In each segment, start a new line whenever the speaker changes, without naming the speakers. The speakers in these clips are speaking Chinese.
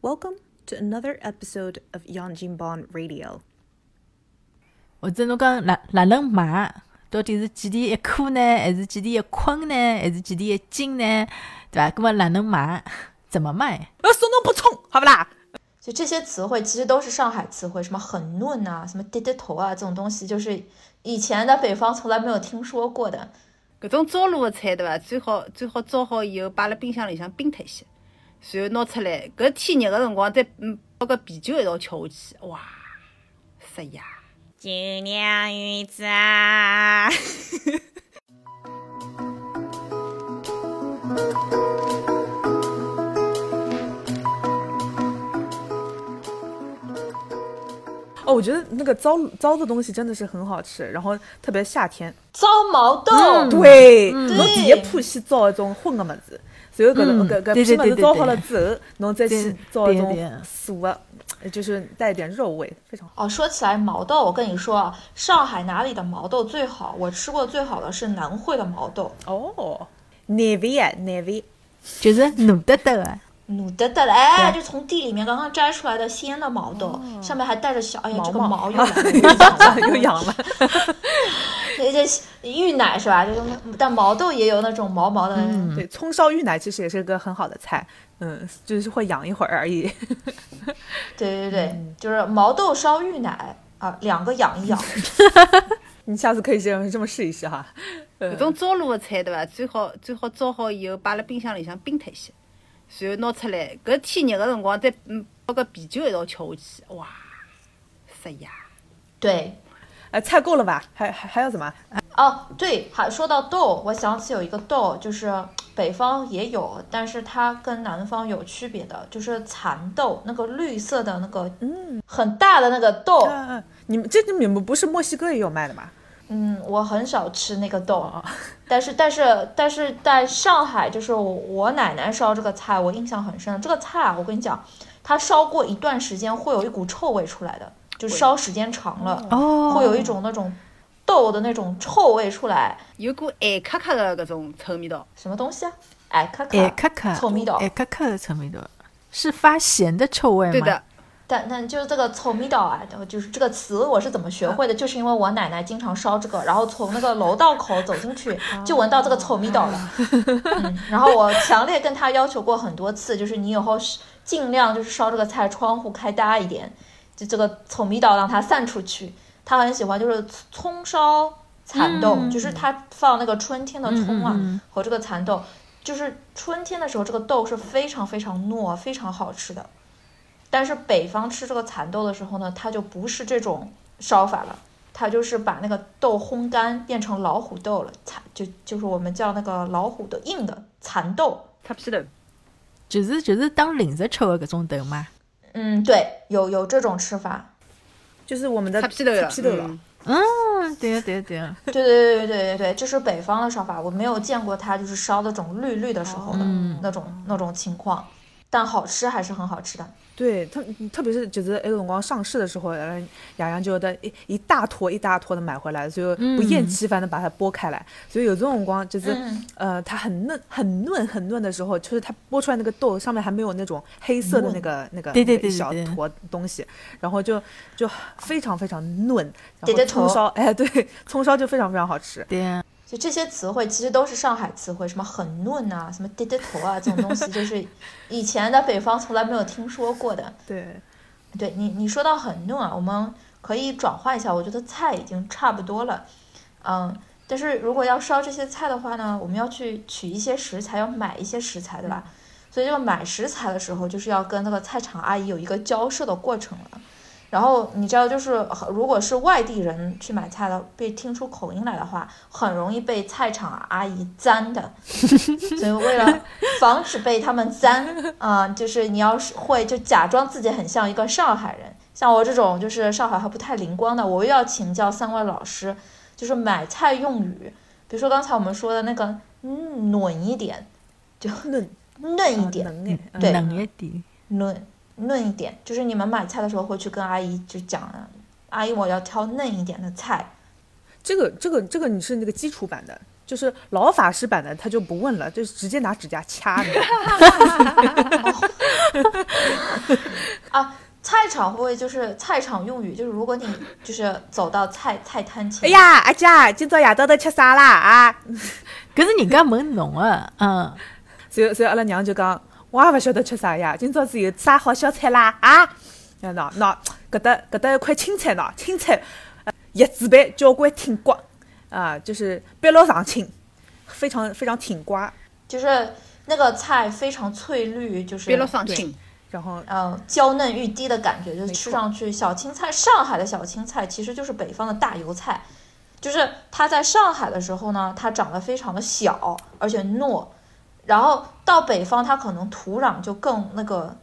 Welcome to another episode of Yanjinban Radio.
或者侬讲哪哪能买？到底是几钿一颗呢？还是几钿一捆呢？还是几钿一斤呢？对吧？那么哪能买？怎么卖？
要送侬不充，好不啦？
就这些词汇其实都是上海词汇，什么很嫩啊，什么低低头啊，这种东西就是以前的北方从来没有听说过的。
搿种糟卤个菜对伐？最好最好做好以后摆辣冰箱里向冰脱些，然后拿出来，搿天热个辰光再嗯把个啤酒一道吃下去，哇，塞呀！
酒酿鱼子啊！
哦，我觉得那个糟糟的东西真的是很好吃，然后特别夏天。
糟毛豆，
对，侬第一铺先糟一种荤的么子，然后搿种搿搿批么子糟好了之后，侬再去做一种素的，就是带一点肉味，非常好。
哦，说起来毛豆，我跟你说啊，上海哪里的毛豆最好？我吃过最好的是南汇的毛豆。
哦，南汇啊，南汇，
就是努得得的。
努得得了，哎，就从地里面刚刚摘出来的鲜的毛豆，上面还带着小，哎呀，这个毛 又痒了，
又痒了。
这芋奶是吧？就是但毛豆也有那种毛毛的。
对，葱烧芋奶其实也是个很好的菜，嗯，就是会痒一会儿而已。
对对对，就是毛豆烧芋奶啊，两个养一养。
你下次可以这样这么试一试哈。
这种糟卤的菜对吧？最好最好糟好以后摆辣冰箱里向冰脱些。然后拿出来，搿天热个辰光再嗯把个啤酒一道吃下去，哇，塞呀！
对，
呃，菜够了吧？还还还要什么？
哦，对，还说到豆，我想起有一个豆，就是北方也有，但是它跟南方有区别的，就是蚕豆，那个绿色的那个，嗯，很大的那个豆。
你们这你们不是墨西哥也有卖的吗？
嗯，我很少吃那个豆啊，但是但是但是在上海，就是我奶奶烧这个菜，我印象很深。这个菜啊，我跟你讲，它烧过一段时间，会有一股臭味出来的，就烧时间长了，会有一种那种豆的那种臭味出来，
有股艾咔咔的那种臭味道。
什么东西啊？艾咔
咔，艾咔咔，
臭味道，
艾咔咔的臭味道，是发咸的臭味吗？
对的。
但但就是这个臭味道啊，就是这个词我是怎么学会的？就是因为我奶奶经常烧这个，然后从那个楼道口走进去就闻到这个臭味道了。嗯，然后我强烈跟她要求过很多次，就是你以后尽量就是烧这个菜窗户开大一点，就这个臭味道让它散出去。她很喜欢就是葱烧蚕豆，就是她放那个春天的葱啊和这个蚕豆，就是春天的时候这个豆是非常非常糯，非常好吃的。但是北方吃这个蚕豆的时候呢，它就不是这种烧法了，它就是把那个豆烘干变成老虎豆了，蚕就就是我们叫那个老虎的硬的蚕豆，
擦皮豆，
就是就是当零食吃的搿种豆吗？
嗯，对，有有这种吃法，
就是我们的
擦皮豆了，
皮豆了。
嗯，对呀对呀对呀，
对对对对对对对，这是北方的烧法，我没有见过它就是烧那种绿绿的时候的那种那种情况，但好吃还是很好吃的。
对，特特别是就是那个辰光上市的时候，然后洋洋就得一一大坨一大坨的买回来，就不厌其烦的把它剥开来。所以有这种光就是，呃，它很嫩、很嫩、很嫩的时候，就是它剥出来那个豆上面还没有那种黑色的那个那个
对对对
小坨东西，然后就就非常非常嫩。然后葱烧，哎，对，葱烧就非常非常好吃。
就这些词汇其实都是上海词汇，什么很嫩啊，什么低低头啊，这种东西 就是以前的北方从来没有听说过的。
对，
对你你说到很嫩啊，我们可以转换一下，我觉得菜已经差不多了，嗯，但是如果要烧这些菜的话呢，我们要去取一些食材，要买一些食材，对吧？所以这个买食材的时候，就是要跟那个菜场阿姨有一个交涉的过程了。然后你知道，就是如果是外地人去买菜的，被听出口音来的话，很容易被菜场阿姨粘的。所以为了防止被他们粘，啊，就是你要是会就假装自己很像一个上海人，像我这种就是上海话不太灵光的，我又要请教三位老师，就是买菜用语，比如说刚才我们说的那个嗯嫩一点，就嫩嫩一点，对，
嫩一点，
嫩。嫩一点，就是你们买菜的时候会去跟阿姨就讲，阿姨我要挑嫩一点的菜。
这个这个这个你是那个基础版的，就是老法师版的他就不问了，就是直接拿指甲掐。
场会不会就是菜场用语？就是如果你就是走到菜菜摊前，
哎，呀，阿姐，今朝夜到头吃啥啦？啊！
搿是人家问侬啊，嗯，
所以所以阿拉娘就讲，我也勿晓得吃啥呀，今朝子有啥好小菜啦？啊！喏喏，搿搭搿搭一块青菜喏，青菜，呃叶子白交关挺刮，啊，就是碧绿上青，非常非常挺刮，
就是那个菜非常翠绿，就是
别了上青，
然后
嗯，娇嫩欲滴的感觉，就是吃上去小青菜，上海的小青菜其实就是北方的大油菜，就是它在上海的时候呢，它长得非常的小，而且糯，然后到北方它可能土壤就更那个，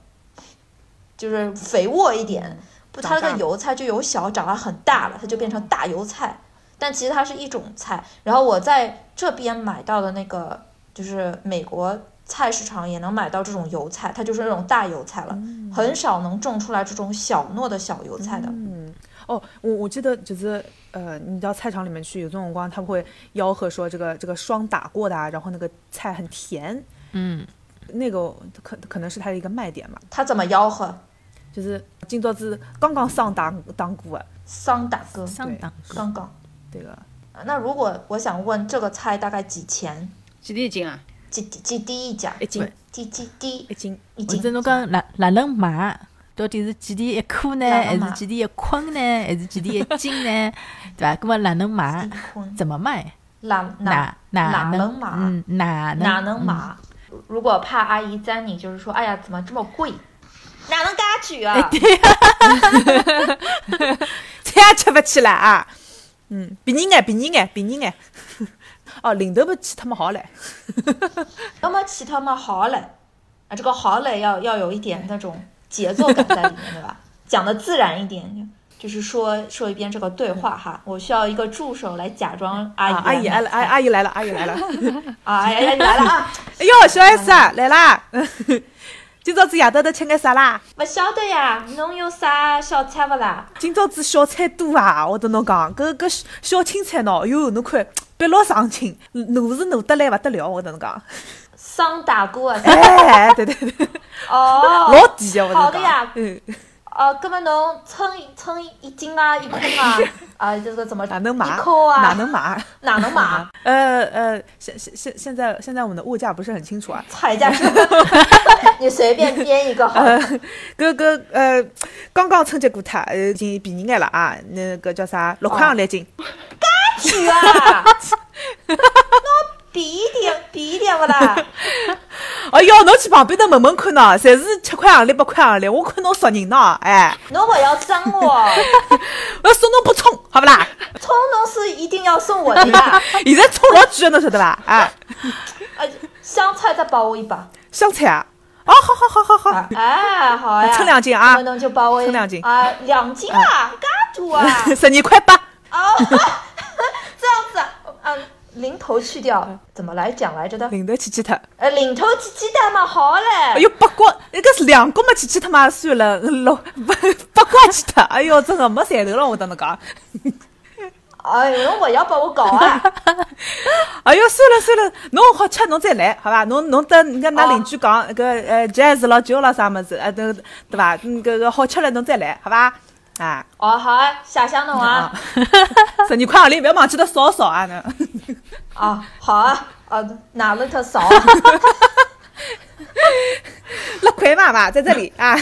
就是肥沃一点，不，它那个油菜就由小长得很大了，它就变成大油菜，但其实它是一种菜。然后我在这边买到的那个就是美国菜市场也能买到这种油菜，它就是那种大油菜了，很少能种出来这种小糯的小油菜的。
嗯，哦，我我记得就是呃，你到菜场里面去，有这种辰光他们会吆喝说这个这个霜打过的啊，然后那个菜很甜，
嗯，
那个可可能是它的一个卖点嘛，
他怎么吆喝？
就是今朝子刚刚上打打过的
桑打哥，
上当个，
刚刚。
对个，
那如果我想问这个菜大概几钱？
几钿一斤啊？
几几滴一斤？
一斤
几几滴
一斤，
一斤？
或者侬讲哪哪能买？到底是几钿一颗呢？还是几钿一捆呢？还是几钿一斤呢？对伐？那么哪能买？怎么卖？
哪
哪
哪
哪
能买？
嗯，哪
哪能
嗯
买？如果怕阿姨赞你，就是说，哎呀，怎么这么贵？哪能嘎举啊？
菜也 吃不起了啊，嗯，便宜眼，便宜眼，便宜眼，哦，零头不起他们好嘞，
要么起他们好嘞，啊，这个好嘞要要有一点那种节奏感在里面，对吧？讲的自然一点，就是说说一遍这个对话哈。我需要一个助手来假装阿姨
啊，阿姨来了，阿阿姨来了，阿姨来了，
啊，阿姨来了啊！
哎哟，小 S 啊，来啦，今朝子夜到头吃眼啥啦？
不晓得呀，侬有啥小菜不啦？
今朝子小菜多啊！我跟侬讲，搿搿小小青菜喏，哟，侬看碧绿上青，糯是糯得来勿得了，我跟侬讲。
桑打锅啊！
哎，对对对，
哦，
老甜的，我跟侬讲。
好的呀
嗯，
哦，葛么侬称一称一斤啊，一克啊，啊，这个怎么
哪能买？
一扣啊？
哪能买？
哪能买？
呃呃，现现现现在现在我们的物价不是很清楚啊。
菜价是？你随便编一个好
呃
了。，
搿搿呃，刚刚春节过脱，呃，已经便宜眼了啊。那个叫啥？六块洋钿一斤。
去啊！侬比一点，比一点不啦？
哎哟，侬去旁边头问问看喏，侪是七块行钿、八块行钿，我看侬熟人喏，哎，
侬勿要脏我，
我要送侬把葱，好不啦？
葱侬是一定要送我的呀！
现在葱老贵的，侬晓得伐？啊，
呃，香菜再包我一把。
香菜啊，哦，好好好好好，
啊哎，好呀。
称两斤啊
那么侬就包我一
称两斤
啊，两斤啊，嘎多啊！
十二块八。
哦，这样子零头去掉，怎么来讲来着的？
零头去去脱，
呃，零头去鸡蛋嘛，好嘞。
哎哟，八角，那个是两角嘛，去去脱嘛，算了，六 八八角去脱，哎哟，真的没赚头了，我跟侬讲。
哎呦，侬勿要把我搞啊！
哎哟，算了算了，侬好吃侬再来，好伐？侬侬等人家㑚邻居讲搿呃 jazz 咯酒咯啥物事，呃都对伐？嗯搿个好吃了侬再来，好伐？啊，
哦，好啊，下乡侬啊。
十二块洋钿，勿要忘记了扫扫啊！侬
啊，好啊，哦，哪里头少？
六块嘛嘛，在这里啊。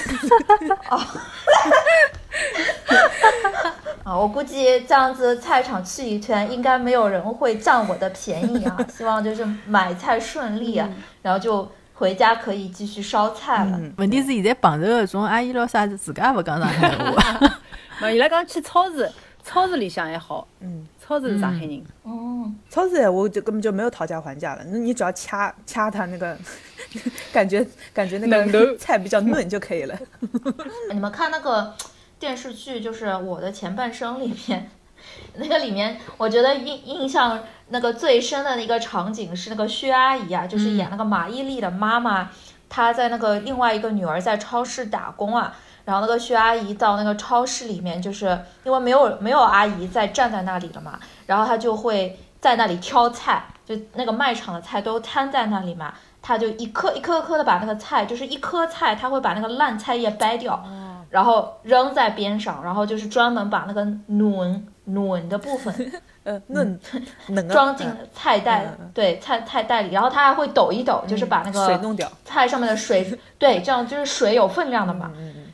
啊，我估计这样子菜场去一圈，应该没有人会占我的便宜啊。希望就是买菜顺利啊，然后就回家可以继续烧菜了。
嗯
问题是现在碰着搿种阿姨老啥子，自家也勿讲上海话。
嘛，伊拉讲去超市，超市里向还好，
嗯，
超市是上海人，
嗯，
超市我就根本就没有讨价还价了，那你只要掐掐它那个，感觉感觉那个菜比较嫩就可以了。
你们看那个电视剧，就是《我的前半生》里面，那个里面，我觉得印印象那个最深的一个场景是那个薛阿姨啊，就是演那个马伊琍的妈妈，她在那个另外一个女儿在超市打工啊。然后那个薛阿姨到那个超市里面，就是因为没有没有阿姨在站在那里了嘛，然后她就会在那里挑菜，就那个卖场的菜都摊在那里嘛，她就一颗一颗颗的把那个菜，就是一颗菜，她会把那个烂菜叶掰掉，然后扔在边上，然后就是专门把那个嫩嫩的部分
呃，嫩嫩的
装进
嗯
菜袋，对菜菜袋里，然后她还会抖一抖，就是把那个
水弄掉。
菜上面的水，对，这样就是水有分量的嘛。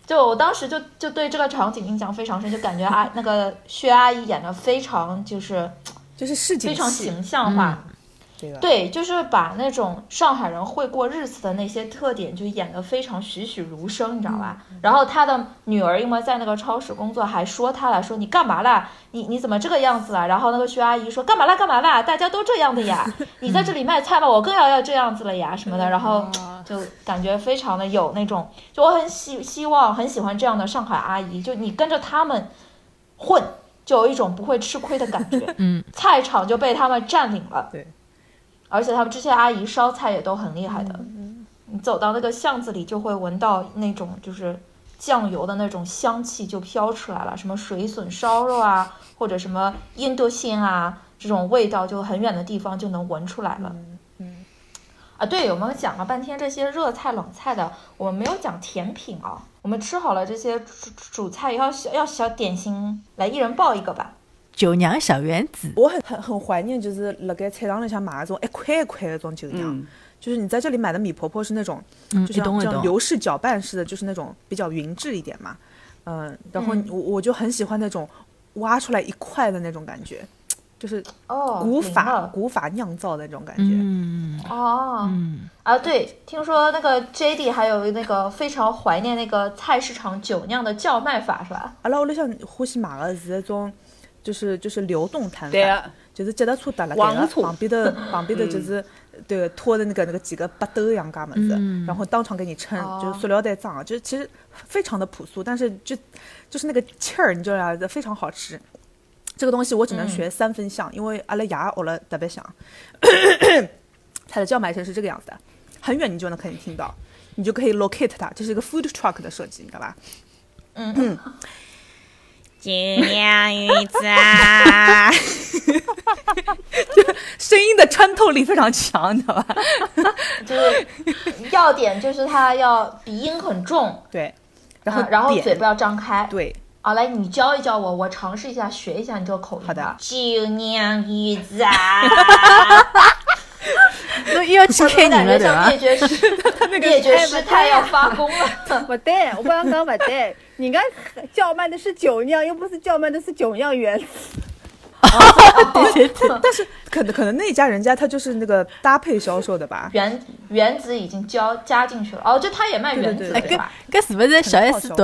就我当时就就对这个场景印象非常深，就感觉啊，那个薛阿姨演的非常就是
就是市井
非常形象化。
对
就是把那种上海人会过日子的那些特点，就演得非常栩栩如生，你知道吧？然后他的女儿因为在那个超市工作，还说他了，说你干嘛啦？你你怎么这个样子啊？然后那个薛阿姨说干嘛啦干嘛啦？大家都这样的呀，你在这里卖菜吧，我更要要这样子了呀什么的。然后就感觉非常的有那种，就我很希希望很喜欢这样的上海阿姨，就你跟着他们混。就有一种不会吃亏的感觉，
嗯，
菜场就被他们占领了，
对，
而且他们这些阿姨烧菜也都很厉害的。你走到那个巷子里，就会闻到那种就是酱油的那种香气就飘出来了，什么水笋烧肉啊，或者什么印度鲜啊，这种味道就很远的地方就能闻出来了。
嗯
啊，对，我们讲了半天这些热菜冷菜的，我们没有讲甜品啊。我们吃好了这些主主菜，要小要小点心，来一人报一个吧。
九娘小圆子，
我很很很怀念，就是辣盖菜场里向买那种一块一块的这种酒酿，
嗯，
就是你在这里买的米婆婆是那种，
嗯，
就像这样
一懂一懂，
流式搅拌式的，就是那种比较匀质一点嘛。嗯，然后
嗯。
我我就很喜欢那种挖出来一块的那种感觉，就是
哦，
古法
了。
古法酿造的那种感觉。
嗯。
哦，
嗯，
啊，对，听说那个 J D 还有那个非常怀念那个菜市场酒酿的叫卖法是吧？
阿拉屋里向欢喜买的是那种，就是就是流动摊贩，
啊，
就是脚踏车搭辣盖的，
黄车
旁边的旁边的就是对拖的那个那个几个八斗一样噶么子，
嗯
然后当场给你称，
哦
就是塑料袋装，就是其实非常的朴素，但是就就是那个气儿，你知道吧，非常好吃。这个东西我只能学三分像，因为阿拉牙学了特别像。它的叫卖声是这个样子的，很远你就能可以听到，你就可以 locate 它，这是一个 food truck 的设计，你知道吧？
嗯，
酒酿鱼子啊，
声音的穿透力非常强，你知道吧？
就是要点就是它要鼻音很重，
对，然后、
啊然后嘴不要张开。
对，
好，来你教一教我，我尝试一下学一下你这个口音。
好的。
酒酿鱼子啊，
那又要去
我
开人了对
感觉像
伐
灭？绝师，灭绝师太要发功了。
不对，我刚刚讲不对，人家叫卖的是酒酿，又不是叫卖的是酒酿圆子。
对对对，
但是可能可能那家人家他就是那个搭配销售的吧？
原原子已经交加进去了，哦，就他也卖原子
对对
哎，搿
对吧？
搿是不是小 S 读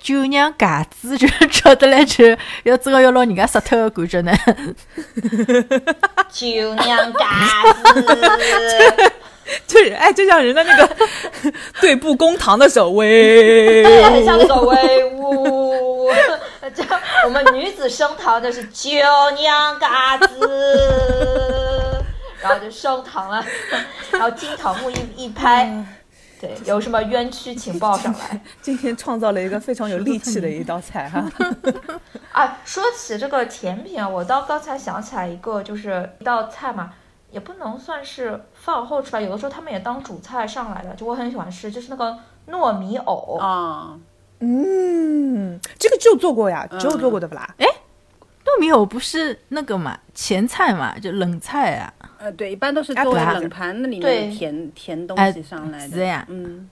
酒酿嘎子就吃得来吃要真个要让人家杀脱个感觉呢？
酒酿嘎子，
就是哎，就像人家那个 对簿公堂的时候，
对，
喂，
很像那个威武。这我们女子升堂就是酒酿嘎子，然后就升堂了，然后金堂木一一拍，对，有什么冤屈请报上来。
今天创造了一个非常有力气的一道菜哈。
啊，说起这个甜品啊，我到刚才想起来一个，就是一道菜嘛，也不能算是饭后吃吧，有的时候他们也当主菜上来的，就我很喜欢吃，就是那个糯米藕。
啊，
嗯，这个就做过呀，只有做过的不啦？
糯米藕不是那个嘛，前菜嘛，就冷菜啊。
呃，对，一般都是作为
哎对啊
冷盘那里
对
面甜甜东
哎
西上来的。
是呀
嗯，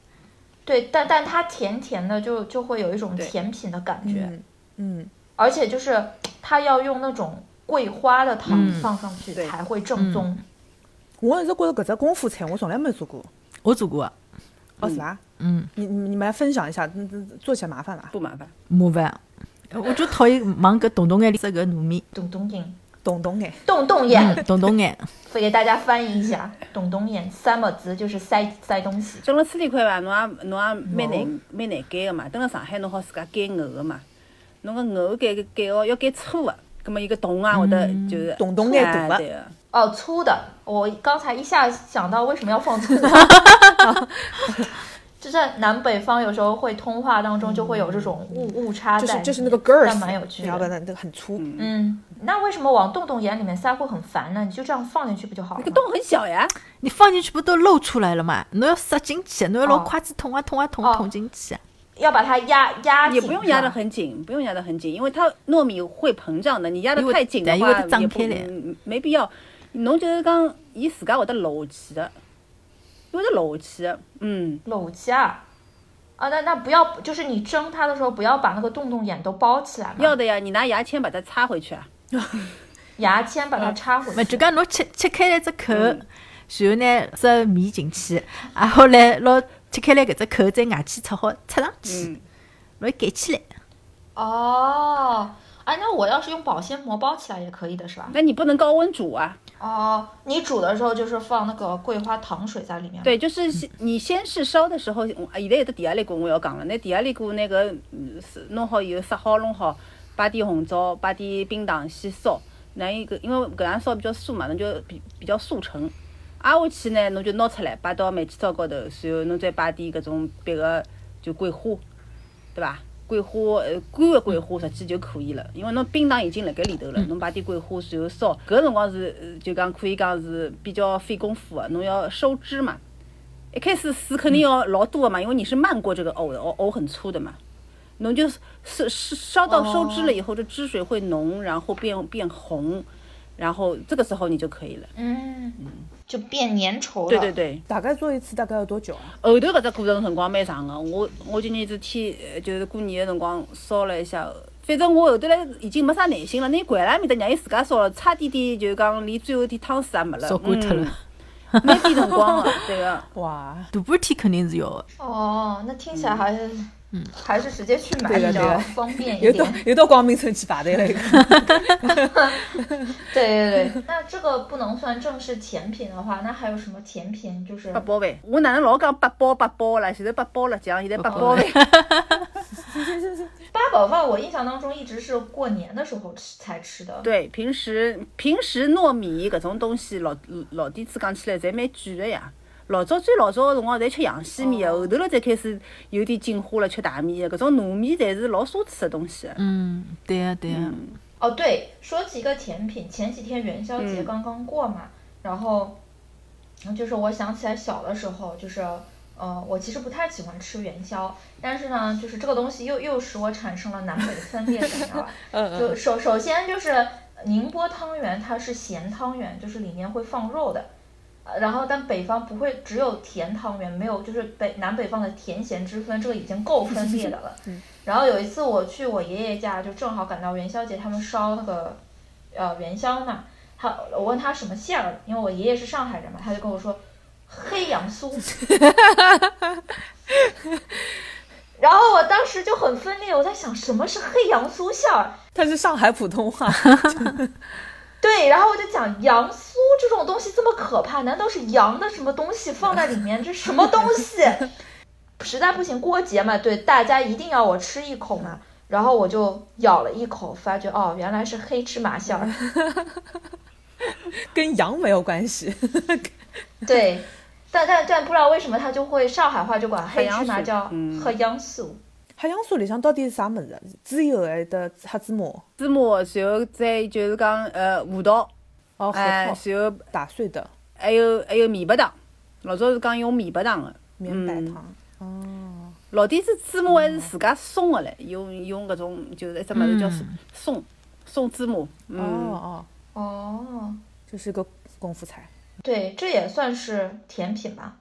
对，但但它甜甜的就，就会有一种甜品的感觉，
嗯嗯，
而且就是它要用那种桂花的糖
嗯
放上去才会正宗。
我一直觉得搿只功夫菜我从来没做过，
我做过，
哦是吧？
嗯，
你你你们来分享一下，嗯嗯做起来麻烦伐？
不麻烦。
麻烦。我就讨厌往搿洞洞眼里塞搿糯米，
洞洞眼，
洞洞眼，
洞洞眼，
嗯，洞洞眼。
会给大家翻译一下，洞洞眼三个字就是塞塞东西。
整了处理块伐，侬也侬也蛮难蛮难改个嘛。等辣上海侬好自家改藕个嘛，侬个藕改改哦要改粗个，葛末一个洞啊会得就是
洞洞眼大
个。
哦，粗的，我刚才一下想到为什么要放粗。就在南北方有时候会通话当中就会有这种误误差在，
就是就是那个 girth，
但蛮有趣的。
那个很粗，
嗯，那为什么往洞洞眼里面塞会很烦呢？你就这样放进去不就好了吗？
那个洞很小呀，
你放进去不都露出来了嘛？侬要塞进去，侬要拿
哦
筷子捅啊捅啊捅
哦
捅进去啊。
要把它压压紧，
也不用压得很紧，不用压得很紧，因为它糯米会膨胀的。你压得太紧的话，
对因为它长
也不
开来
嗯没必要。侬就是讲，伊自家会得漏气的，会得漏气的。嗯，
漏气啊。啊，那那不要，就是你蒸它的时候，不要把那个洞洞眼都包起来嘛，
要的呀，你拿牙签把它插回去啊。
牙签把它插回去。
勿就讲侬切切开来只口，
嗯
然后呢塞米进去，然后来拿切开来搿只口再牙签插好插上去，
嗯，
拿伊盖起来。
哦，哎，那我要是用保鲜膜包起来也可以的是吧？
那你不能高温煮啊。
哦，你煮的时候就是放那个桂花糖水在里面。，
对，就是先你 先是烧的时候，我现在有的第二类锅我要讲了，那第二类锅那个嗯是弄好以后杀好弄好，摆点红枣，摆点冰糖先烧。那一个因为搿样烧比较酥嘛，侬就比比较速成。挨下去呢，侬就拿出来摆到煤气灶高头，然后侬再摆点搿种别个就桂花，对伐？桂花呃干的桂花实际就可以了，因为侬冰糖已经辣盖里头了，侬摆点桂花然后烧，搿辰光是就讲可以讲是比较费功夫的，侬要收汁嘛。一开始水肯定要老多的嘛，因为你是漫过这个藕的，藕藕很粗的嘛。侬就是是是烧到收汁了以后，这汁水会浓，然后变变红，然后这个时候你就可以了。
嗯，就变粘稠了。
对对对，
大概做一次大概要多久啊？
后头搿只过程辰光蛮长的。我我今年子天呃就是过年的辰光烧了一下，反正我后头来已经没啥耐心了，拿伊掼辣面搭让伊自家烧了，差点点就是讲连最后一点汤水也没了，
烧干脱了
嗯，蛮费辰光的，对个。
哇，
大半天肯定是要的。
哦，那听起来还是，还是直接去买比较方便一
又到
点。
又到光明村去排队了。一 个
对对对，那这个不能算正式甜品的话，那还有什么甜品？就是
八宝饭，我哪能老讲八宝八宝了？现在八宝了酱，现在八宝饭。
八宝饭，我印象当中一直是过年的时候吃才吃的。
对，平时平时糯米搿种东西，老老底子讲起来侪蛮贵的呀。老早最老早个辰光侪吃洋细面个，后头了才开始有点进化了吃大米个。搿种糯米侪是老奢侈个东西。
嗯，对呀、对呀、
哦，对，说起一个甜品，前几天元宵节
嗯
刚刚过嘛，然后，嗯就是我想起来小的时候，就是，呃，我其实不太喜欢吃元宵，但是呢，就是这个东西又又使我产生了南北分裂，你知道吧？
嗯
就首首先就是宁波汤圆，它是咸汤圆，就是里面会放肉的。呃然后，但北方不会只有甜汤圆，没有就是北南北方的甜咸之分，这个已经够 分裂的了。然后有一次我去我爷爷家，就正好赶到元宵节，他们烧那个呃元宵嘛。他我问他什么馅儿，因为我爷爷是上海人嘛，他就跟我说黑杨酥。然后我当时就很分裂，我在想什么是黑杨酥馅儿？
它是上海普通话，
对，然后我就讲羊酥这种东西这么可怕，难道是羊的什么东西放在里面？这什么东西？实在不行过节嘛，对，大家一定要我吃一口嘛。然后我就咬了一口，发觉哦，原来是黑芝麻馅儿。
跟羊没有关系。
对，但但但不知道为什么他就会上海话就管黑芝麻叫
嗯
黑杨酥。
海洋酥里向到底是啥物事？猪油还得黑芝麻？
芝麻，然后再就是讲呃胡桃，
哦，核
哎，
桃
然后
打碎的
还有还有面白糖。老早是讲用面白糖的，
绵白
嗯
糖。哦，
老底子芝麻还是自家松个唻，用用搿种就是一只物事叫
嗯
松松芝麻。
哦
嗯，
哦，
哦，
这是个功夫菜。
对，这也算是甜品吧，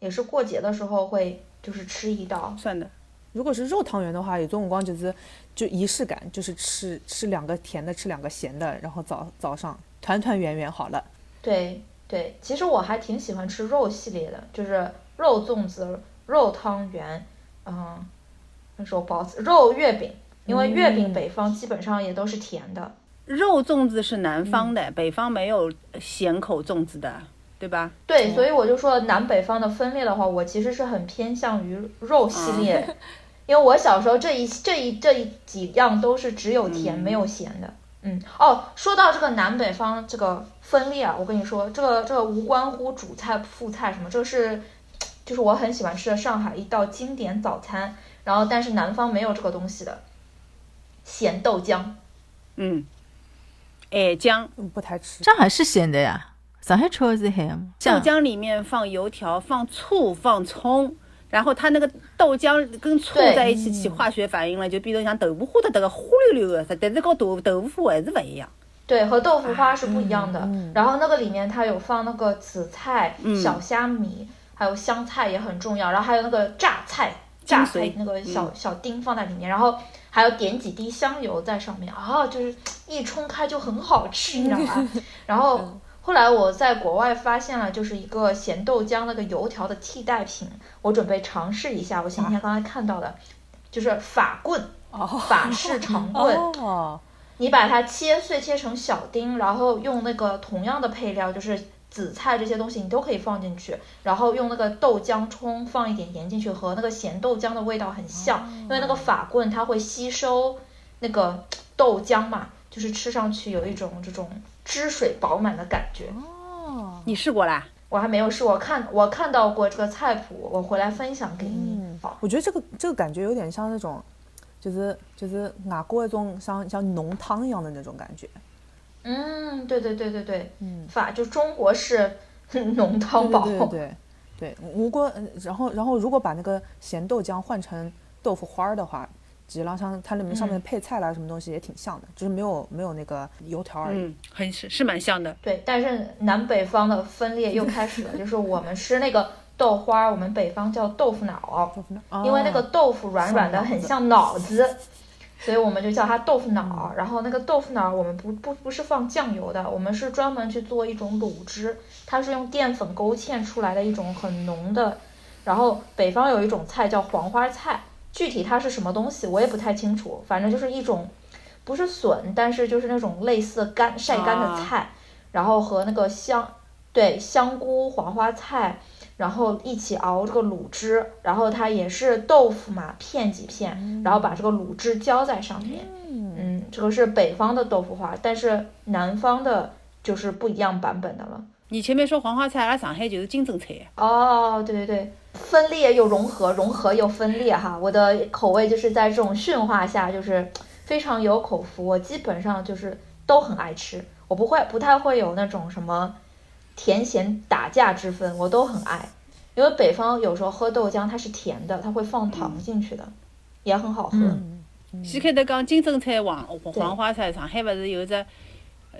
也是过节的时候会就是吃一道。
算的。
如果是肉汤圆的话，有种辰光就是就仪式感，就是吃吃两个甜的，吃两个咸的，然后早早上团团圆圆好了。
对对，其实我还挺喜欢吃肉系列的，就是肉粽子、肉汤圆，嗯，肉包子、肉月饼，因为月饼
嗯
北方基本上也都是甜的。
肉粽子是南方
嗯
的，北方没有咸口粽子的，对吧？
对，所以我就说南北方的分裂的话，我其实是很偏向于肉系列，因为我小时候这一这一这一几样都是只有甜、没有咸的。嗯，哦，说到这个南北方这个分裂啊，我跟你说，这个这个无关乎主菜副菜什么，这个是就是我很喜欢吃的上海一道经典早餐，然后但是南方没有这个东西的，咸豆浆。
嗯，海酱，
嗯不太吃。
上海是咸的呀，上海吃的是咸的。
浆里面放油条、放醋、放葱，然后它那个豆浆跟醋在一起起化学反应了，就变成像豆腐花的这个花溜溜的，但是跟豆豆腐花还是不一样。
对，和豆腐花是不一样的。
嗯
然后那个里面它有放那个紫菜、
嗯
小虾米，还有香菜也很重要，然后还有那个榨菜，榨菜那个小、
嗯
小丁放在里面，然后还有点几滴香油在上面啊，就是一冲开就很好吃，你知道吗？然后。后来我在国外发现了，就是一个咸豆浆那个油条的替代品，我准备尝试一下。我前天刚才看到的，就是法棍，
哦
法式 长棍。
哦，
你把它切碎切成小丁，然后用那个同样的配料，就是紫菜这些东西你都可以放进去，然后用那个豆浆冲放一点盐进去，和那个咸豆浆的味道很像，因为那个法棍它会吸收那个豆浆嘛，就是吃上去有一种这种汁水饱满的感觉。
哦，
你试过啦？
我还没有试，我看我看到过这个菜谱，我回来分享给你。
嗯，我觉得这个这个感觉有点像那种，就是就是外国一种像像浓汤一样的那种感觉。
嗯，对对对对对，
嗯，
法就中国式浓汤宝。
对对对对，如果嗯然后然后如果把那个咸豆浆换成豆腐花儿的话，实际上它里面上面
嗯
配菜啦什么东西也挺像的，就是没有没有那个油条而已。
嗯，很是是蛮像的。
对，但是南北方的分裂又开始了，就是我们吃那个豆花，我们北方叫豆腐脑，
豆腐脑
因为那个
哦
豆腐软软的，很像脑子，所以我们就叫它豆腐脑。然后那个豆腐脑我们不不不是放酱油的，我们是专门去做一种卤汁，它是用淀粉勾芡出来的一种很浓的。然后北方有一种菜叫黄花菜，具体它是什么东西我也不太清楚，反正就是一种不是笋，但是就是那种类似干晒干的
啊
菜，然后和那个香对香菇、黄花菜。然后一起熬这个卤汁，然后它也是豆腐嘛，片几片，然后把这个卤汁浇在上面。
嗯
嗯，这个是北方的豆腐花，但是南方的就是不一样版本的了。
你前面说黄花菜，阿拉上海就是金针菜。
哦，对对对，分裂又融合，融合又分裂哈。我的口味就是在这种驯化下，就是非常有口福。我基本上就是都很爱吃，我不会不太会有那种什么甜咸打架之分，我都很爱。因为北方有时候喝豆浆它是甜的，它会放糖进去的，也很好喝。
嗯
先开头讲金针菜、黄黄花菜，上海勿是有只呃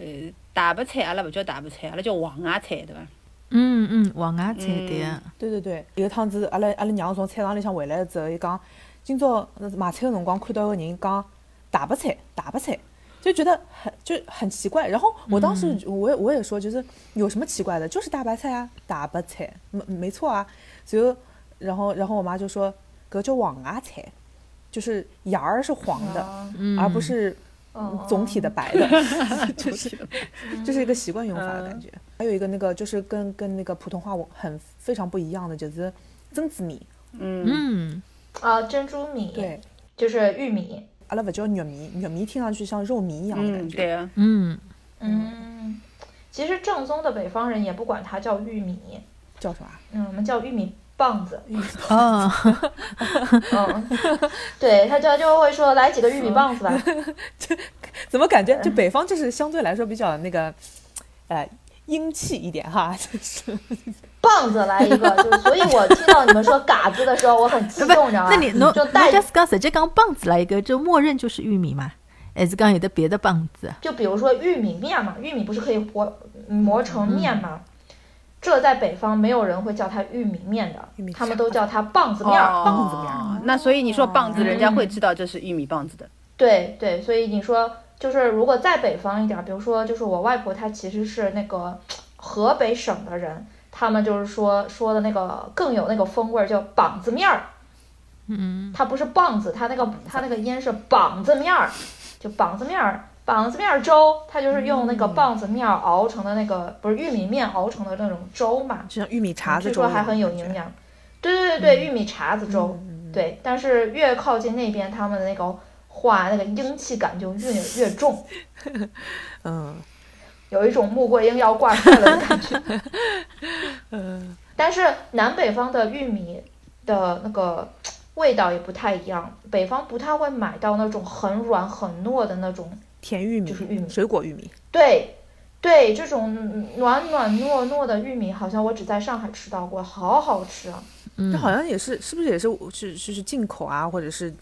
大白菜，阿拉勿叫大白菜，阿拉叫黄芽菜，对伐？
嗯嗯，黄芽菜对
对对对，有一趟子阿拉阿拉娘从菜场里向回来之后，伊讲今朝呃买菜的辰光看到个人讲大白菜大白菜，就觉得很就很奇怪。然后我当时我也我也说，就是有什么奇怪的，就是大白菜啊，大白菜没没错啊。所以然后然后我妈就说，搿叫黄芽菜，就是芽儿是黄的，
嗯，
而不是
哦
总体的白的，就是就是一个习惯用法的感觉。还有一个那个就是跟跟那个普通话我很非常不一样的，就是曾子米。
嗯，
嗯
啊，珍珠米，
对，
就是玉米。
阿拉不叫玉米，玉米听上去像肉糜一样的感
嗯，
觉。
对啊。
嗯
嗯，其实正宗的北方人也不管它叫玉米，
叫什么啊？
嗯，我们叫玉米棒子。
哦，
嗯，对，他就就会说来几个玉米棒子吧。
这怎么感觉就北方就是相对来说比较那个，呃，英气一点哈，就是
棒子来一个，就所以我听到你们说嘎子的时候，我很激动，你知道吗？
那你
就带
假使讲直接讲棒子来一个，就默认就是玉米嘛？还是刚有的别的棒子？
就比如说玉米面嘛，玉米不是可以磨磨成面吗？这在北方没有人会叫它玉米面的他们都叫它棒子面儿。
哦
棒子面儿
那所以你说棒子，
嗯
人家会知道这是玉米棒子的。
对对，所以你说就是如果再北方一点儿，比如说就是我外婆她其实是那个河北省的人，他们就是说说的那个更有那个风味儿，叫膀子面儿。
嗯，
它不是棒子，它那个它那个音是膀子面儿，就膀子面儿。膀子面儿粥，它就是用那个棒子面儿熬成的那个，不是玉米面熬成的那种粥嘛，
就像玉米碴子
据
粥据
说还很有营养。对对对对，玉米碴子粥，
嗯
对。但是越靠近那边，他们的那个话，那个英气感就越越重，
嗯
有一种穆桂英要挂帅了的感觉。
嗯
但是南北方的玉米的那个味道也不太一样，北方不太会买到那种很软很糯的那种，
甜玉米
就是玉米
水果玉米。
对。对这种暖暖糯糯的玉米，好像我只在上海吃到过，好好吃啊！
嗯
这好像也是，是不是也是是就是进口啊，或者是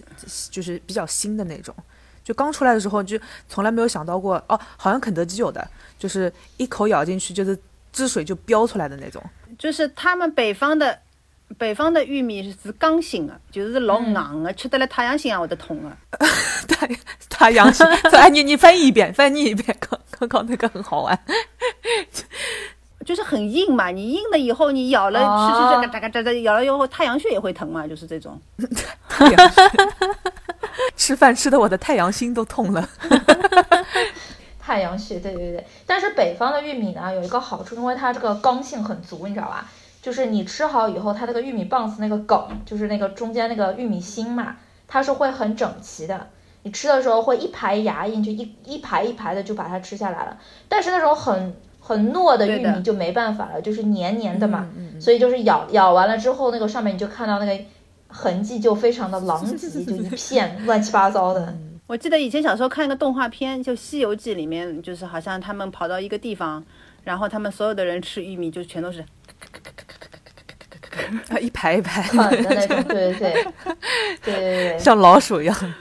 就是比较新的那种？就刚出来的时候就从来没有想到过哦，好像肯德基有的，就是一口咬进去就是汁水就飙出来的那种。
就是他们北方的北方的玉米是刚性的，就是老硬的，吃得来太阳性也会得痛的。
太太阳系，哎，你你翻译一遍，翻译一遍，刚刚刚那个很好玩。
就是很硬嘛，你硬了以后，你咬了
哦
吃吃这个哒哒哒，咬了以后太阳穴也会疼嘛，就是这种。
太阳系吃饭吃的我的太阳心都痛了。
太阳穴，对对对。但是北方的玉米呢，有一个好处，因为它这个刚性很足，你知道吧？就是你吃好以后，它那个玉米棒子那个梗，就是那个中间那个玉米芯嘛，它是会很整齐的。你吃的时候会一排牙印，就一一排一排的就把它吃下来了。但是那种很很糯的玉米就没办法了，就是黏黏的嘛，
嗯嗯
所以就是咬咬完了之后，那个上面你就看到那个痕迹就非常的狼藉，就一片 乱七八糟的。
我记得以前小时候看一个动画片，就《西游记》里面，就是好像他们跑到一个地方，然后他们所有的人吃玉米，就全都是
啊，一排一排，
狠的那种，对对对，对 对对。
像老鼠一样。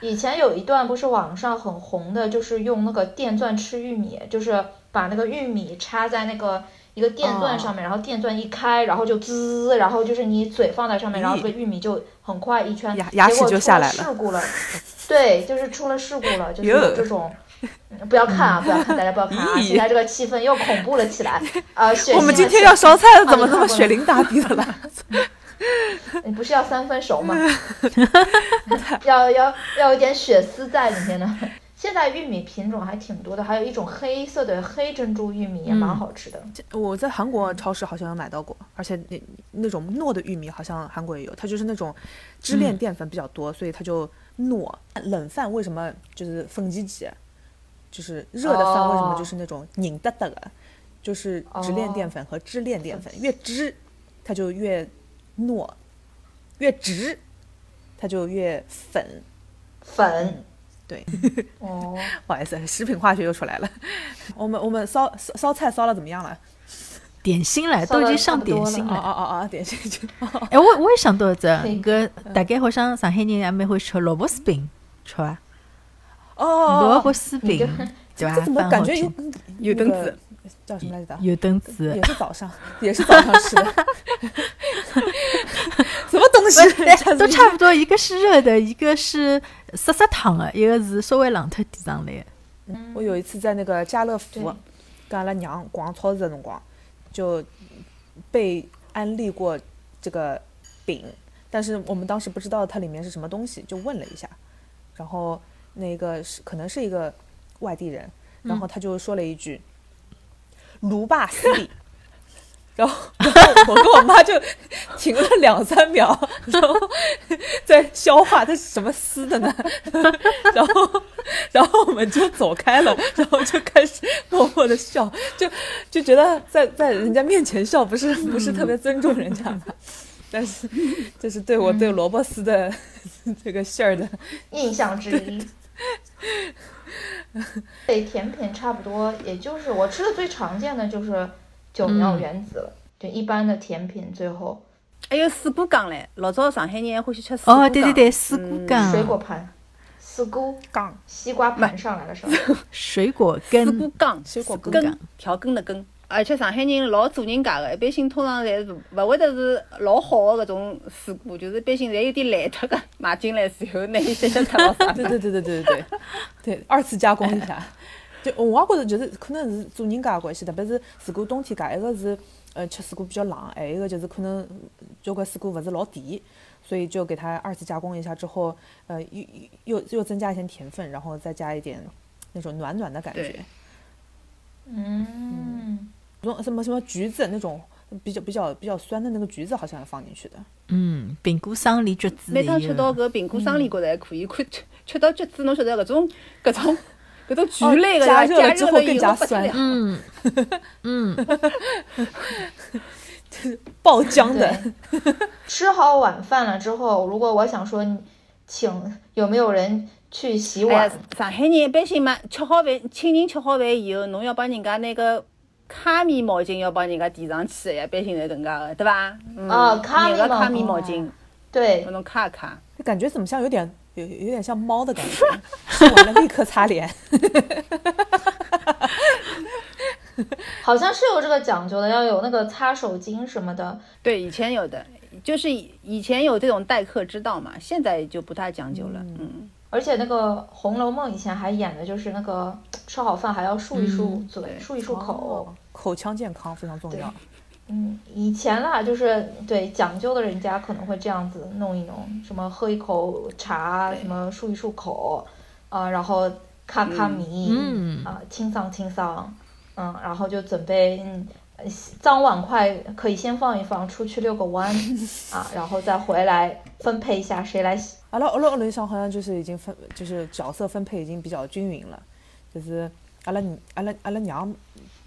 以前有一段不是网上很红的，就是用那个电钻吃玉米，就是把那个玉米插在那个一个电钻上面，然后电钻一开，然后就滋，然后就是你嘴放在上面，然后这个玉米就很快一圈，
牙牙齿
结果出
就下来了
事故了。对，就是出了事故了，就是有这种。嗯 不要看啊！不要看，大家不要看啊！现在这个气氛又恐怖了起来，啊，
我们今天要烧菜了，怎么那么血淋大地的了？
你不是要三分熟吗？要要要有点血丝在里面呢。现在玉米品种还挺多的，还有一种黑色的黑珍珠玉米也蛮好吃的。
我在韩国超市好像有买到过，而且那那种糯的玉米好像韩国也有，它就是那种支链淀粉比较多，所以它就糯。冷饭为什么就是粉鸡鸡，就是热的饭为什么就是那种拧哒哒的，就是直链淀粉和支链淀粉，越支它就越糯，越直它就越粉。
粉
对，
哦，
不好意思，食品化学又出来了。我们我们烧烧烧菜烧的怎么样了？
点心了，都已经上点心了。
哦哦哦，点心就。
哎，我我也想到一只，
可以
搿大概好像上海人也蛮会吃萝卜丝饼，吃伐？
哦，
萝卜丝饼，对吧？
这怎么感觉有
有凳子？
叫什么来着？
有灯子
也，是早上，也是早上吃的。什么东西？
都差不多，一个是热的，一个是湿湿烫的，一个是稍微冷脱点上来的。
我有一次在那个家乐福，跟阿拉娘逛超市的辰光，就被安利过这个饼，但是我们当时不知道它里面是什么东西，就问了一下，然后那个是可能是一个外地人，然后他就说了一句“卢巴斯里”。然后，然后我跟我妈就停了两三秒，然后在消化它是什么丝的呢？然后，然后我们就走开了，然后就开始默默的笑，就就觉得在在人家面前笑不是不是特别尊重人家吧，但是这是对我对萝卜丝的这个馅儿的
印象之一。对，甜品差不多，也就是我吃的最常见的就是九鸟原子了，就一般的甜品最后
还有水果羹嘞，老早上海人欢喜吃水果
哦，
羹。
对对对，水果
嗯
羹、
水果盘、丝菇、
杠
西瓜盘上来了是吧？
水果
水
羹
果羹，
水果
羹
羹调羹的羹。而且上海人老做人家个，一般性通常侪是勿会得是老好个搿种水果，就是一般性侪有点烂脱个买进来随后，拿伊削削脱了啥。
对对对对对对对，对 二次加工一下。就我也觉着，就是可能是做人家个关系，特别是如果冬天家，一个是呃吃水果比较冷，还有一个就是可能交关水果勿是老甜，所以就给它二次加工一下之后，呃又又又增加一些甜分，然后再加一点那种暖暖的感觉。
嗯，
什么什么什么橘子那种比较比较比较酸的那个橘子，好像要放进去的。
嗯，苹果生梨橘子
每趟吃到个苹果生梨觉得还可以，看吃吃到橘子，侬晓得搿种搿种 搿种橘类的，
加
加
热了之后
以
更加酸。
嗯嗯，
爆浆的，
对。吃好晚饭了之后，如果我想说，请有没有人去洗碗
哎？，上海人一般性嘛，吃好饭，请人吃好饭以后，侬要帮人家那个卡米毛巾要帮人家递上去的呀，一般性侪搿能介个，对伐？嗯
啊卡米毛
热个卡米
巾
毛巾，
对
帮，侬卡一卡。
感觉怎么像有点有有点像猫的感觉，吃完了立刻擦脸。
好像是有这个讲究的，要有那个擦手巾什么的。
对，以前有的，就是以以前有这种待客之道嘛，现在就不太讲究了。嗯，
而且那个《红楼梦》以前还演的就是那个吃好饭还要漱一漱嘴、
对
漱一漱口。
哦口腔健康非常重要。
嗯，以前啦，就是对讲究的人家可能会这样子弄一弄，什么喝一口茶，什么漱一漱口，啊、然后咔咔米，
嗯
啊、清桑清桑，嗯，然后就准备，脏碗筷可以先放一放，出去遛个弯，啊，然后再回来分配一下谁来洗。
阿拉阿拉屋里向好像就是已经分，就是角色分配已经比较均匀了，就是阿拉阿拉阿拉娘，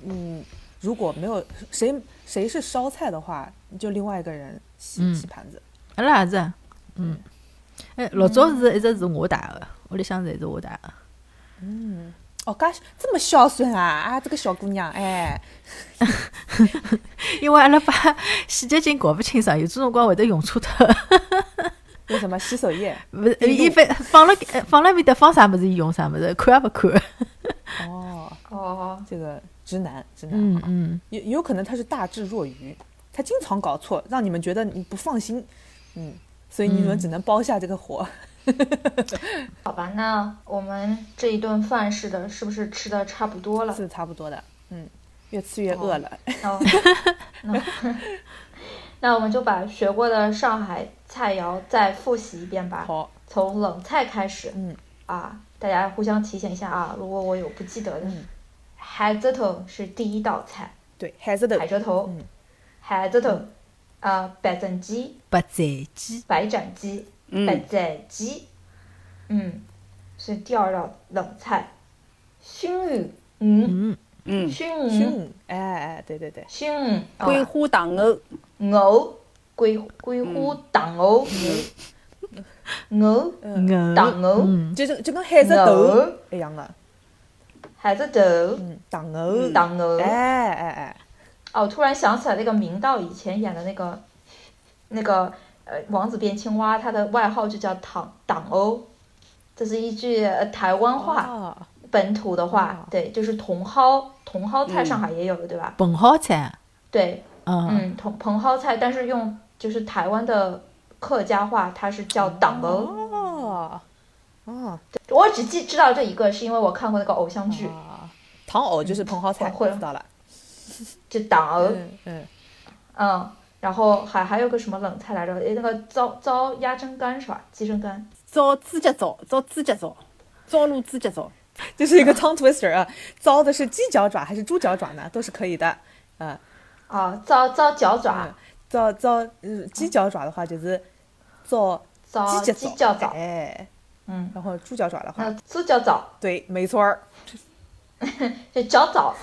嗯，如果没有谁谁是烧菜的话，就另外一个人洗、
嗯
洗盘子。
阿拉也是，嗯，哎，老早是一直是我打的，屋里向侪是我打的。
嗯哦，噶这么孝顺啊啊，这个小姑娘哎，
因为阿拉把 洗洁精搞不清爽，有种辰光会得用错脱。
有什么洗手液？
勿是，伊放放了呃放了面搭放啥物事，伊用啥物事，看也勿看。
哦，
哦，
这个直男直男啊，
嗯嗯，
有有可能他是大智若愚，他经常搞错，让你们觉得你不放心，嗯，所以你们
嗯
只能包下这个火。
好吧，那我们这一顿饭是的，是不是吃的差不多了？
是差不多的，嗯，越吃越饿了。
那我们就把学过的上海菜肴再复习一遍吧。
好，
从冷菜开始，
嗯。
啊，大家互相提醒一下啊，如果我有不记得的，
嗯。
海蜇头是第一道菜，
对，海蜇头
海，蜇头，
嗯。
海蜇头，啊，白斩鸡，
白斩鸡，
白斩鸡，
嗯。
白斩鸡，嗯，是第二道冷菜，熏鱼，嗯，
嗯，
嗯，
熏鱼，
哎哎，对对对，
熏鱼，
桂花糖藕，
藕，桂桂花糖藕，藕，
嗯，
藕
糖藕
嗯，
就就就跟海蜇头，一样的，
海蜇头，
嗯，糖藕，
糖藕。
哎哎哎，
哦，突然想起来那个明道以前演的那个，那个呃王子变青蛙，他的外号就叫糖党欧，这是一句呃台湾话、
哦。
本土的话，
哦。
对，就是茼蒿，茼蒿菜
嗯
上海也有的，对吧？
本蒿菜，
对，
嗯，
嗯，茼茼蒿菜，但是用就是台湾的客家话，它是叫党鹅。
哦哦
我只记知道这一个，是因为我看过那个偶像剧，
啊，糖藕就是茼蒿菜，知道了，
就党鹅。
嗯嗯，
嗯，然后还还有个什么冷菜来着？诶，那个糟糟鸭胗肝是吧？鸡胗肝。
糟猪脚糟，糟猪脚糟，糟卤猪脚糟。
这是一个 tongue twister 啊，糟的是鸡脚爪还是猪脚爪呢？都是可以的，啊，
啊，糟糟脚爪
嗯，糟糟，呃，鸡脚爪的话就是糟
糟
鸡
鸡脚爪，
哎，
嗯，
然后猪脚爪的话，
猪脚爪
对，没错儿，
就脚爪，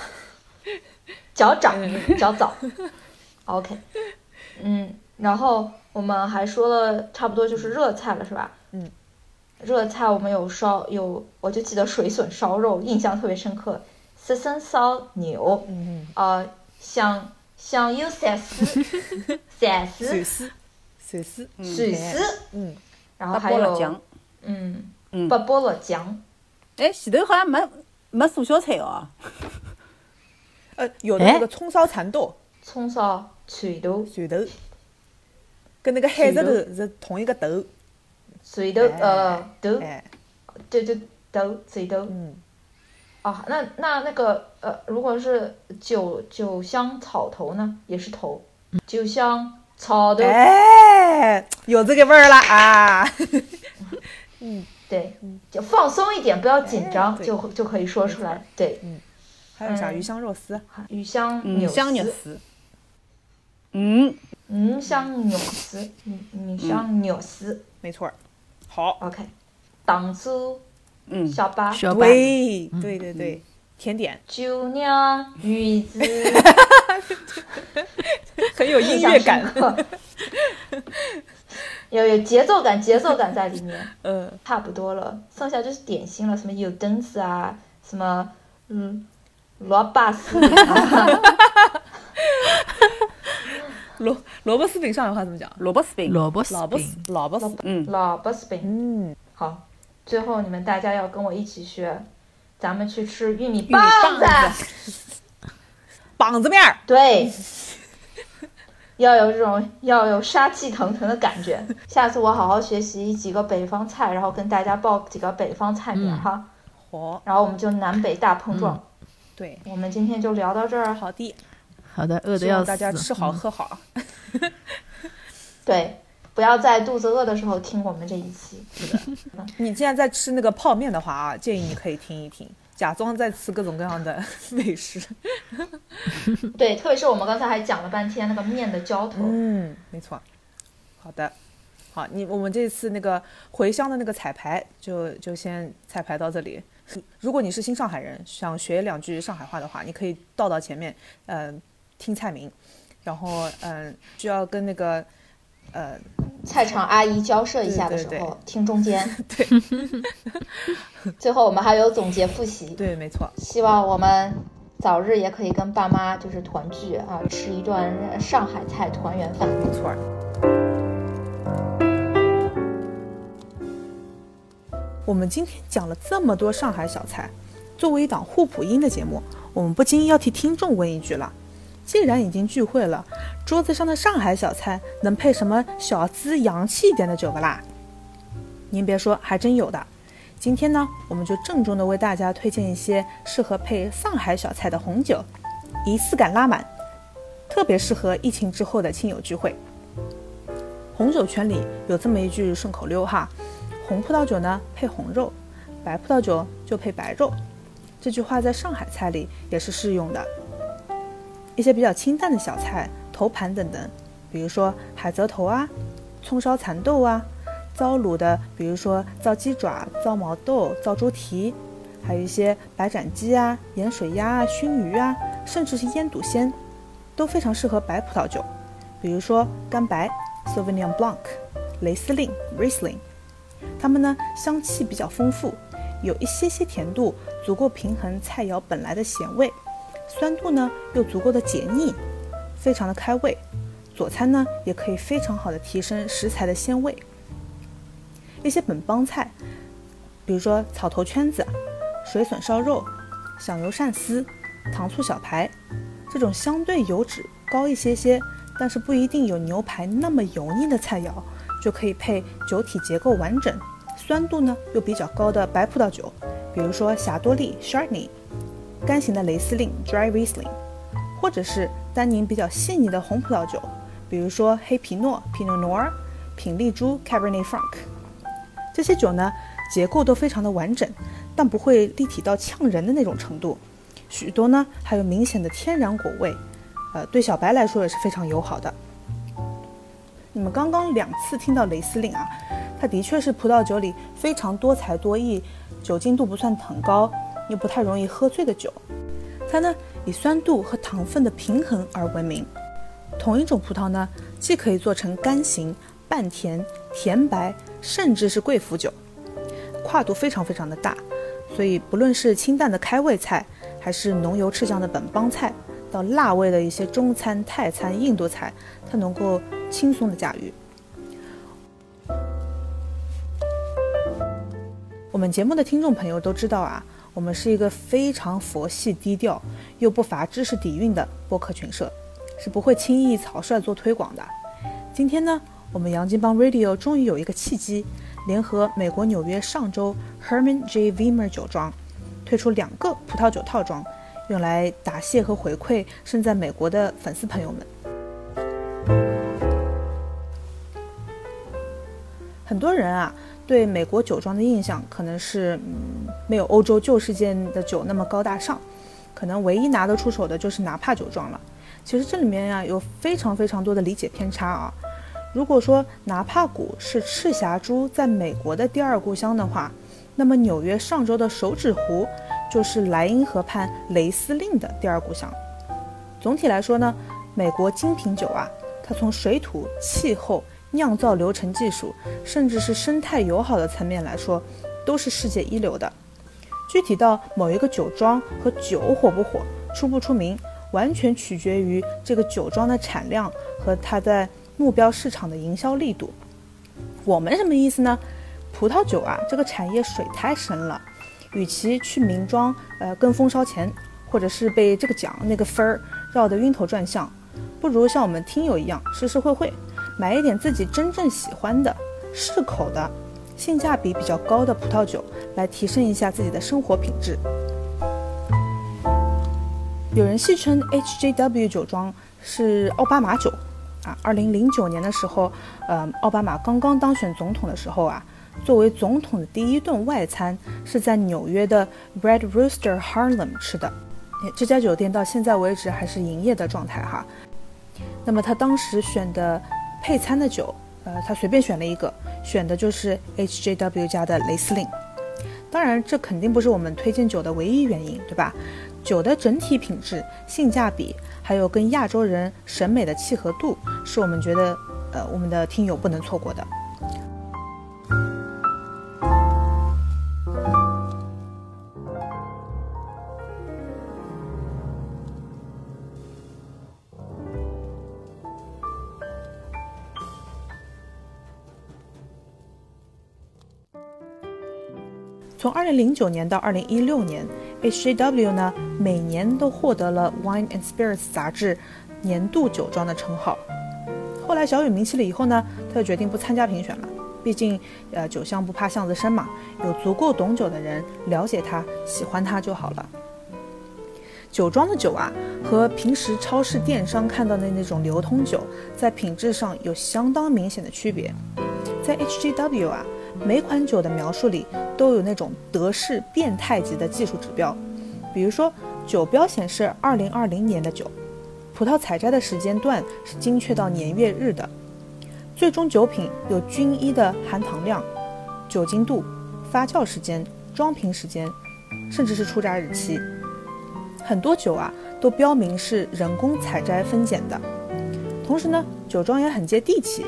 脚掌
嗯
脚爪，OK，嗯，然后我们还说了差不多就是热菜了，是吧？
嗯，
热菜我们有烧有，我就记得水笋烧肉，印象特别深刻，刺身烧牛，
嗯，
呃，香香油鳝丝，鳝丝，
寿司，寿司，
水丝，
嗯，
然后还
八宝辣
有
酱，
嗯，
嗯。
八宝辣酱，
哎，前头好像没没素小菜哦。
呃，有的
哎？
那个葱烧蚕豆、
葱烧蚕豆，
蚕豆，跟那个海蜇头是同一个头，
蚕豆呃豆，
哎，
对对豆蚕豆。
嗯，
啊，那那那个呃，如果是酒酒香草头呢，也是头，酒香草头，
哎，有这个味儿了啊，嗯。
对，就放松一点，不要紧张，
哎
就就可以说出来。对，嗯。
还有啥
嗯
鱼香肉丝，
鱼香
嗯，
鱼
香肉
丝，
丝。嗯，
鱼香牛丝，鱼鱼香牛丝
没错儿，好
，，OK，糖醋
嗯。
小巴，
小白，
对对对对，甜点。
酒酿鱼子，
很有音乐感，
感，有有节奏感，节奏感在里面。
嗯，
差不多了，剩下就是点心了，什么有灯子啊，什么嗯 萝卜丝，
萝萝卜丝饼上海话怎么讲？
萝卜丝饼，
萝卜
萝卜丝
饼，
萝卜丝，
嗯，
萝卜丝饼。
嗯，
好，最后你们大家要跟我一起学，咱们去吃玉米
米
棒
棒
子。
棒子面儿，
对，要有这种要有杀气腾腾的感觉。下次我好好学习几个北方菜，然后跟大家报几个北方菜名
嗯
哈，
好，
然后我们就南北大碰撞。
对，
我们今天就聊到这儿，
好的，
好的，饿的要死。
望大家吃好
嗯
喝好。
对，不要在肚子饿的时候听我们这一期。
你既然在吃那个泡面的话啊，建议你可以听一听，假装在吃各种各样的 美食。
对，特别是我们刚才还讲了半天那个面的浇头，
嗯，没错。好的，好，你我们这次那个回乡的那个彩排就就先彩排到这里。如果你是新上海人，想学两句上海话的话，你可以倒到前面，嗯、听菜名，然后嗯、需要跟那个呃
菜场阿姨交涉一下的时候，
对对对
听中间。
对
最后我们还有总结复习，
对，没错，
希望我们早日也可以跟爸妈就是团聚啊，吃一顿上海菜团圆饭。
没错儿。我们今天讲了这么多上海小菜，作为一档互补音的节目，我们不禁要替听众问一句了：既然已经聚会了，桌子上的上海小菜能配什么小资洋气一点的酒不啦？您别说，还真有的。今天呢，我们就郑重的为大家推荐一些适合配上海小菜的红酒，仪式感拉满，特别适合疫情之后的亲友聚会。红酒圈里有这么一句顺口溜哈，红葡萄酒呢配红肉，白葡萄酒就配白肉。这句话在上海菜里也是适用的。一些比较清淡的小菜，头盘等等，比如说海蜇头啊、葱烧蚕豆啊，糟卤的，比如说糟鸡爪、糟毛豆、糟猪蹄，还有一些白斩鸡啊、盐水鸭啊、熏鱼啊，甚至是腌笃鲜，都非常适合白葡萄酒，比如说干白 Sauvignon Blanc、雷司令 Riesling，它们呢香气比较丰富，有一些些甜度，足够平衡菜肴本来的咸味，酸度呢又足够的解腻，非常的开胃。佐餐呢也可以非常好的提升食材的鲜味。一些本帮菜，比如说草头圈子、水笋烧肉、响油鳝丝、糖醋小排，这种相对油脂高一些些，但是不一定有牛排那么油腻的菜肴，就可以配酒体结构完整、酸度呢又比较高的白葡萄酒，比如说霞多丽 （Chardonnay）、干型的雷司令 （Dry Riesling），或者是单宁比较细腻的红葡萄酒，比如说黑皮诺 （Pinot Noir）、品丽珠 （Cabernet Franc）。这些酒呢，结构都非常的完整，但不会立体到呛人的那种程度。许多呢还有明显的天然果味，呃，对小白来说也是非常友好的。你们刚刚两次听到雷司令啊，它的确是葡萄酒里非常多才多艺，酒精度不算很高，又不太容易喝醉的酒。它呢以酸度和糖分的平衡而闻名。同一种葡萄呢，既可以做成干型、半甜、甜白，甚至是贵腐酒，跨度非常非常的大。所以不论是清淡的开胃菜，还是浓油赤酱的本帮菜，到辣味的一些中餐、泰餐、印度菜，它能够轻松的驾驭。我们节目的听众朋友都知道啊，我们是一个非常佛系、低调又不乏知识底蕴的播客群社，是不会轻易草率做推广的。今天呢，我们洋金帮 Radio 终于有一个契机，联合美国纽约上周 Herman J. Vimer 酒庄，推出两个葡萄酒套装，用来答谢和回馈身在美国的粉丝朋友们。很多人啊，对美国酒庄的印象可能是，嗯，没有欧洲旧世界的酒那么高大上，可能唯一拿得出手的就是纳帕酒庄了。其实这里面呀、有非常非常多的理解偏差啊。如果说纳帕谷是赤霞珠在美国的第二故乡的话，那么纽约上周的手指湖就是莱茵河畔雷司令的第二故乡。总体来说呢，美国精品酒啊，它从水土、气候、酿造流程技术，甚至是生态友好的层面来说，都是世界一流的。具体到某一个酒庄和酒火不火、出不出名，完全取决于这个酒庄的产量和它在目标市场的营销力度。我们什么意思呢？葡萄酒啊，这个产业水太深了，与其去名庄呃跟风烧钱，或者是被这个奖那个分儿绕得晕头转向，不如像我们听友一样，实实惠惠，买一点自己真正喜欢的、适口的、性价比比较高的葡萄酒，来提升一下自己的生活品质。有人戏称 HJW 酒庄是奥巴马酒。啊，二零零九年的时候，呃，奥巴马刚刚当选总统的时候啊，作为总统的第一顿外餐是在纽约的 Red Rooster Harlem 吃的。这家酒店到现在为止还是营业的状态哈。那么他当时选的配餐的酒，呃，他随便选了一个，选的就是 HJW 家的雷司令。当然，这肯定不是我们推荐酒的唯一原因，对吧？酒的整体品质、性价比。还有跟亚洲人审美的契合度，是我们觉得，呃，我们的听友不能错过的。从二零零九年到二零一六年，HJW 呢每年都获得了《Wine and Spirits》杂志年度酒庄的称号。后来小雨名气了以后呢，他就决定不参加评选了。毕竟，呃，酒香不怕巷子深嘛，有足够懂酒的人了解它、喜欢它就好了。酒庄的酒啊，和平时超市、电商看到的那种流通酒，在品质上有相当明显的区别。在 HJW 啊。每款酒的描述里都有那种德式变态级的技术指标，比如说酒标显示二零二零年的酒，葡萄采摘的时间段是精确到年月日的，最终酒品有均一的含糖量、酒精度、发酵时间、装瓶时间，甚至是出榨日期。很多酒啊都标明是人工采摘分拣的，同时呢，酒庄也很接地气。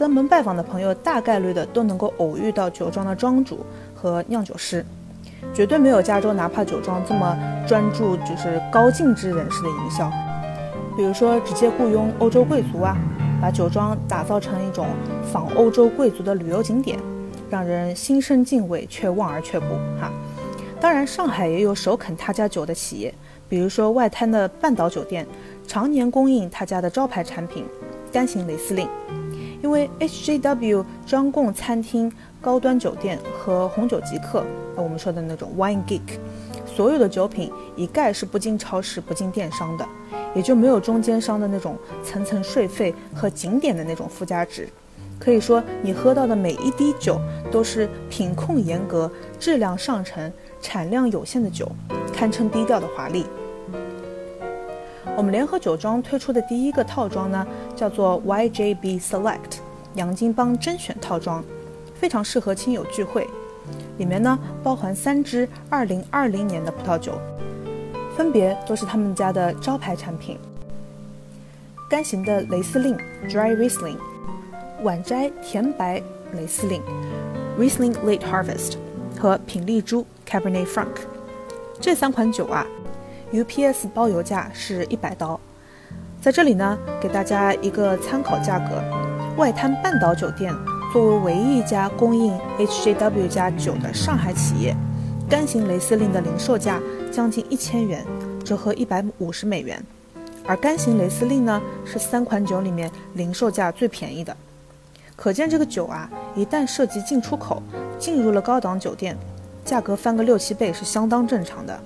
登门拜访的朋友，大概率的都能够偶遇到酒庄的庄主和酿酒师，绝对没有加州哪怕酒庄这么专注，就是高净值人士的营销。比如说，直接雇佣欧洲贵族啊，把酒庄打造成一种仿欧洲贵族的旅游景点，让人心生敬畏却望而却步。哈，当然，上海也有首肯他家酒的企业，比如说外滩的半岛酒店，常年供应他家的招牌产品干型雷司令。因为 HJW 专供餐厅、高端酒店和红酒极客，我们说的那种 Wine Geek，所有的酒品一概是不进超市、不进电商的，也就没有中间商的那种层层税费和景点的那种附加值。可以说，你喝到的每一滴酒都是品控严格、质量上乘、产量有限的酒，堪称低调的华丽。我们联合酒庄推出的第一个套装呢，叫做 YJB Select 杨金邦甄选套装，非常适合亲友聚会。里面呢包含三支2020年的葡萄酒，分别都是他们家的招牌产品：干型的雷司令 Dry Riesling、晚摘甜白雷司令 Riesling Late Harvest 和品丽珠 Cabernet Franc。这三款酒啊。UPS 包邮价是一百刀，在这里呢，给大家一个参考价格。外滩半岛酒店作为唯一一家供应 HJW 加酒的上海企业，干型雷司令的零售价将近一千元，折合一百五十美元。而干型雷司令呢，是三款酒里面零售价最便宜的。可见这个酒啊，一旦涉及进出口，进入了高档酒店，价格翻个六七倍是相当正常的。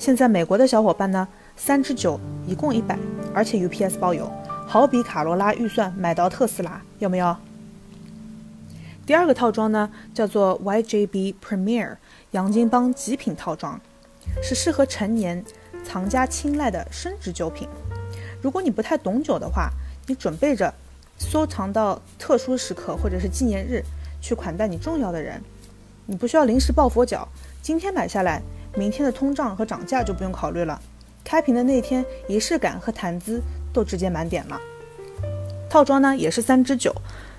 现在美国的小伙伴呢，三支酒一共一百，而且 UPS 包邮，好比卡罗拉预算买到特斯拉，有没有？第二个套装呢，叫做 YJB Premier 洋金邦极品套装，是适合成年藏家青睐的升值酒品。如果你不太懂酒的话，你准备着收藏到特殊时刻或者是纪念日去款待你重要的人，你不需要临时抱佛脚，今天买下来。明天的通胀和涨价就不用考虑了，开瓶的那天仪式感和谈资都直接满点了。套装呢也是三支酒，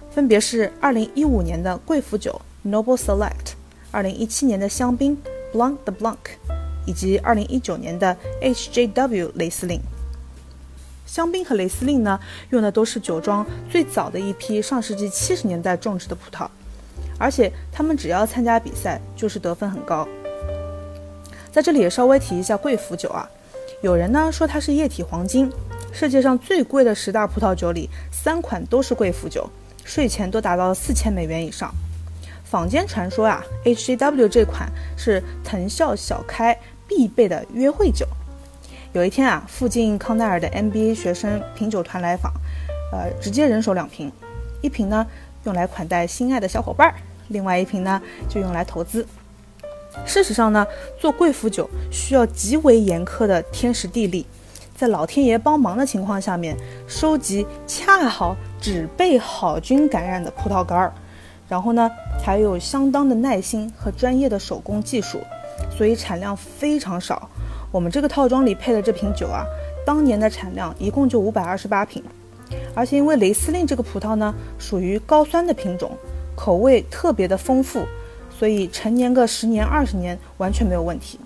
分别是2015年的贵腐酒 Noble Select，2017 年的香槟 Blanc de Blanc，以及2019年的 HJW 雷司令。香槟和雷司令呢，用的都是酒庄最早的一批上世纪七十年代种植的葡萄，而且他们只要参加比赛，就是得分很高。在这里也稍微提一下贵腐酒啊，有人呢说它是液体黄金，世界上最贵的十大葡萄酒里，三款都是贵腐酒，税前都达到了四千美元以上。坊间传说啊，HJW 这款是藤校小开必备的约会酒。有一天啊，附近康奈尔的 MBA 学生品酒团来访，呃，直接人手两瓶，一瓶呢用来款待心爱的小伙伴儿，另外一瓶呢就用来投资。事实上呢，做贵腐酒需要极为严苛的天时地利，在老天爷帮忙的情况下面，收集恰好只被好菌感染的葡萄干儿，然后呢还有相当的耐心和专业的手工技术，所以产量非常少。我们这个套装里配的这瓶酒啊，当年的产量一共就五百二十八瓶，而且因为雷司令这个葡萄呢属于高酸的品种，口味特别的丰富，所以陈年个十年二十年完全没有问题。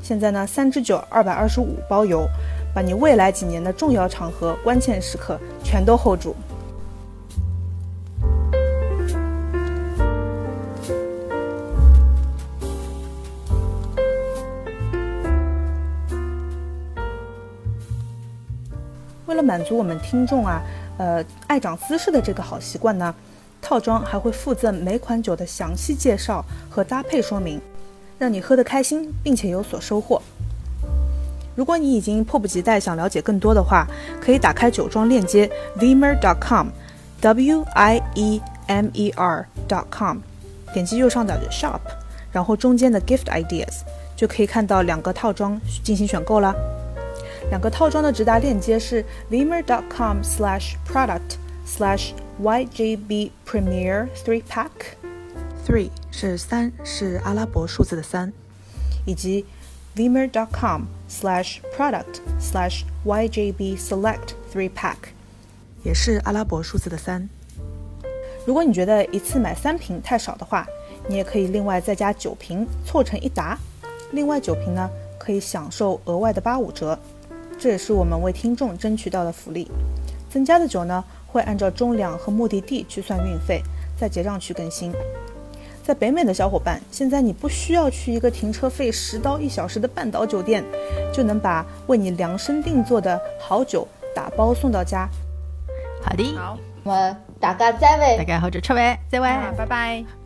现在呢，三支酒二百二十五包邮，把你未来几年的重要场合、关键时刻全都 hold 住。为了满足我们听众啊，呃，爱长姿势的这个好习惯呢，套装还会附赠每款酒的详细介绍和搭配说明，让你喝得开心，并且有所收获。如果你已经迫不及待想了解更多的话，可以打开酒庄链接 Vimer.com，W I E M E R.com，点击右上角的 Shop，然后中间的 Gift Ideas，就可以看到两个套装进行选购啦。两个套装的直达链接是 viemer.com/product/slash YJB Premier Three Pack。Three 是三，是阿拉伯数字的三，以及 vimer.com/product/yjb Select Three Pack，也是阿拉伯数字的三。如果你觉得一次买三瓶太少的话，你也可以另外再加九瓶凑成一打，另外九瓶呢可以享受额外的八五折。这也是我们为听众争取到的福利。增加的酒呢，会按照中粮和目的地去算运费，在结账区更新。在北美的小伙伴，现在你不需要去一个停车费十刀一小时的半岛酒店，就能把为你量身定做的好酒打包送到家。
好的，
好，
我大家再会
大。家好久吃饭，再会。
啊，拜拜。